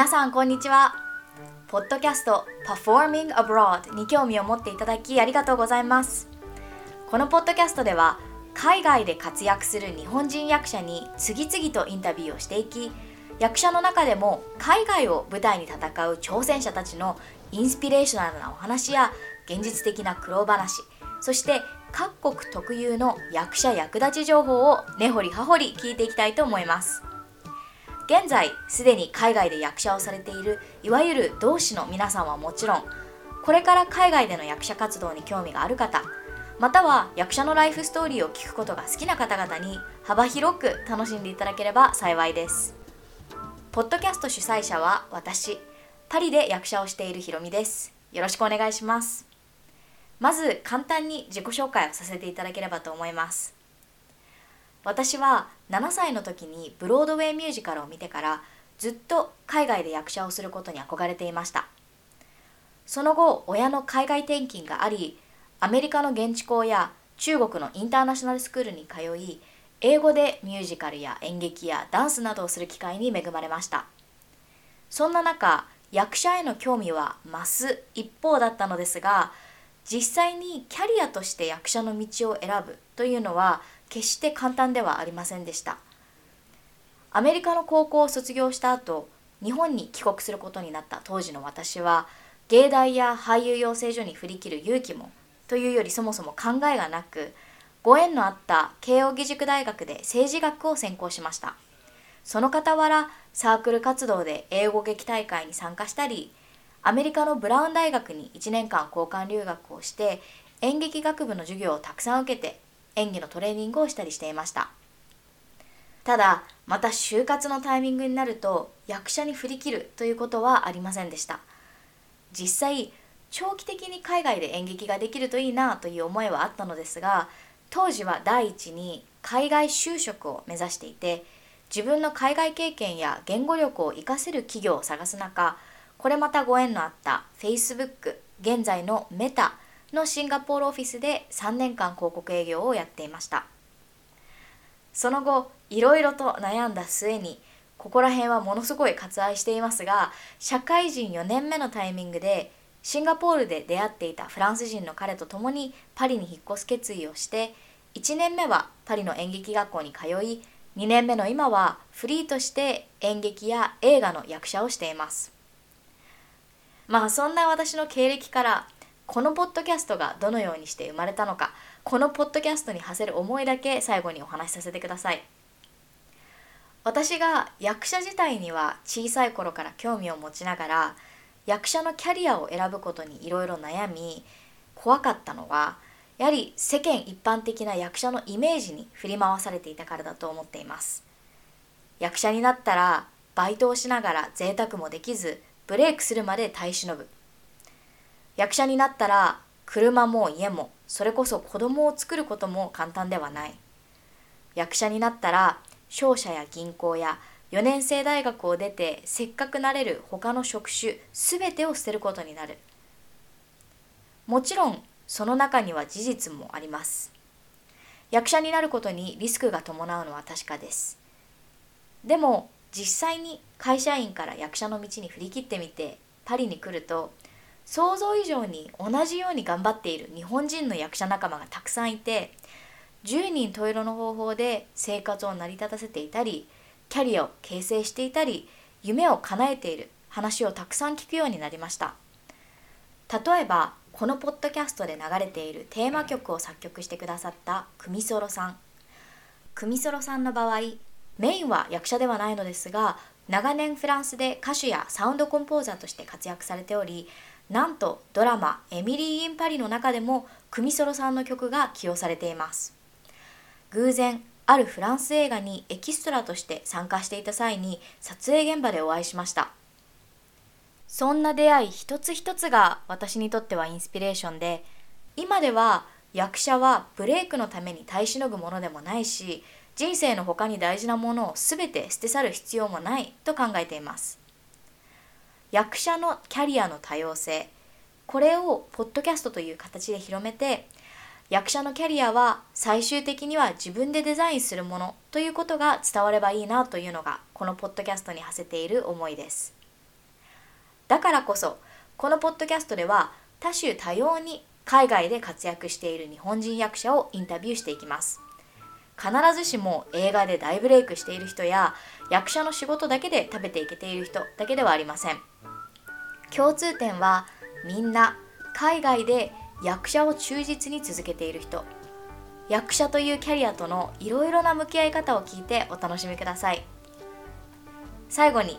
皆さんこんにちは。ポッドキャスト Performing Abroad に興味を持っていただきありがとうございます。このポッドキャストでは海外で活躍する日本人役者に次々とインタビューをしていき役者の中でも海外を舞台に戦う挑戦者たちのインスピレーショナルなお話や現実的な苦労話そして各国特有の役者役立ち情報を根掘り葉掘り聞いていきたいと思います。現在すでに海外で役者をされているいわゆる同志の皆さんはもちろんこれから海外での役者活動に興味がある方または役者のライフストーリーを聞くことが好きな方々に幅広く楽しんでいただければ幸いです。ポッドキャスト主催者は私パリで役者をしているひろみです。よろしくお願いします。まず簡単に自己紹介をさせていただければと思います。私は7歳の時にブロードウェイミュージカルを見てからずっと海外で役者をすることに憧れていました。その後親の海外転勤がありアメリカの現地校や中国のインターナショナルスクールに通い英語でミュージカルや演劇やダンスなどをする機会に恵まれました。そんな中役者への興味は増す一方だったのですが実際にキャリアとして役者の道を選ぶというのは決して簡単ではありませんでした。アメリカの高校を卒業した後日本に帰国することになった当時の私は芸大や俳優養成所に振り切る勇気もというよりそもそも考えがなくご縁のあった慶應義塾大学で政治学を専攻しました。その傍らサークル活動で英語劇大会に参加したりアメリカのブラウン大学に1年間交換留学をして演劇学部の授業をたくさん受けて演技のトレーニングをしたりしていました。ただまた就活のタイミングになると役者に振り切るということはありませんでした。実際長期的に海外で演劇ができるといいなという思いはあったのですが当時は第一に海外就職を目指していて自分の海外経験や言語力を活かせる企業を探す中これまたご縁のあった Facebook 現在のメタのシンガポールオフィスで3年間広告営業をやっていました。その後いろいろと悩んだ末にここら辺はものすごい割愛していますが社会人4年目のタイミングでシンガポールで出会っていたフランス人の彼と共にパリに引っ越す決意をして1年目はパリの演劇学校に通い2年目の今はフリーとして演劇や映画の役者をしています。まあそんな私の経歴からこのポッドキャストがどのようにして生まれたのかこのポッドキャストに馳せる思いだけ最後にお話しさせてください。私が役者自体には小さい頃から興味を持ちながら役者のキャリアを選ぶことにいろいろ悩み怖かったのはやはり世間一般的な役者のイメージに振り回されていたからだと思っています。役者になったらバイトをしながら贅沢もできずブレイクするまで耐え忍ぶ。役者になったら車も家もそれこそ子供を作ることも簡単ではない。役者になったら商社や銀行や4年生大学を出てせっかくなれる他の職種全てを捨てることになる。もちろんその中には事実もあります。役者になることにリスクが伴うのは確かです。でも実際に会社員から役者の道に振り切ってみてパリに来ると想像以上に同じように頑張っている日本人の役者仲間がたくさんいて10人十色の方法で生活を成り立たせていたりキャリアを形成していたり夢を叶えている話をたくさん聞くようになりました。例えばこのポッドキャストで流れているテーマ曲を作曲してくださったクミソロさん。クミソロさんの場合メインは役者ではないのですが長年フランスで歌手やサウンドコンポーザーとして活躍されておりなんとドラマ「エミリー・イン・パリ」の中でもクミソロさんの曲が起用されています。偶然あるフランス映画にエキストラとして参加していた際に撮影現場でお会いしました。そんな出会い一つ一つが私にとってはインスピレーションで今では役者はブレイクのために耐えしのぐものでもないし人生の他に大事なものを全て捨て去る必要もないと考えています。役者のキャリアの多様性。これをポッドキャストという形で広めて役者のキャリアは最終的には自分でデザインするものということが伝わればいいなというのがこのポッドキャストに馳せている思いです。だからこそこのポッドキャストでは多種多様に海外で活躍している日本人役者をインタビューしていきます。必ずしも映画で大ブレイクしている人や役者の仕事だけで食べていけている人だけではありません。共通点はみんな海外で役者を忠実に続けている人。役者というキャリアとのいろいろな向き合い方を聞いてお楽しみください。最後に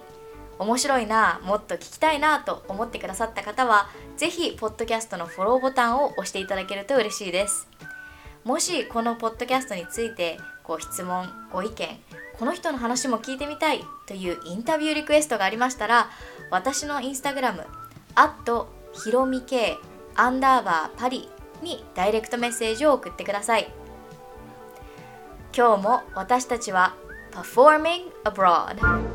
面白いなもっと聞きたいなと思ってくださった方は是非ポッドキャストのフォローボタンを押していただけると嬉しいです。もしこのポッドキャストについてご質問ご意見この人の話も聞いてみたいというインタビューリクエストがありましたら私のインスタグラムひろみけアンダーバーパリにダイレクトメッセージを送ってください。今日も私たちは Performing Abroad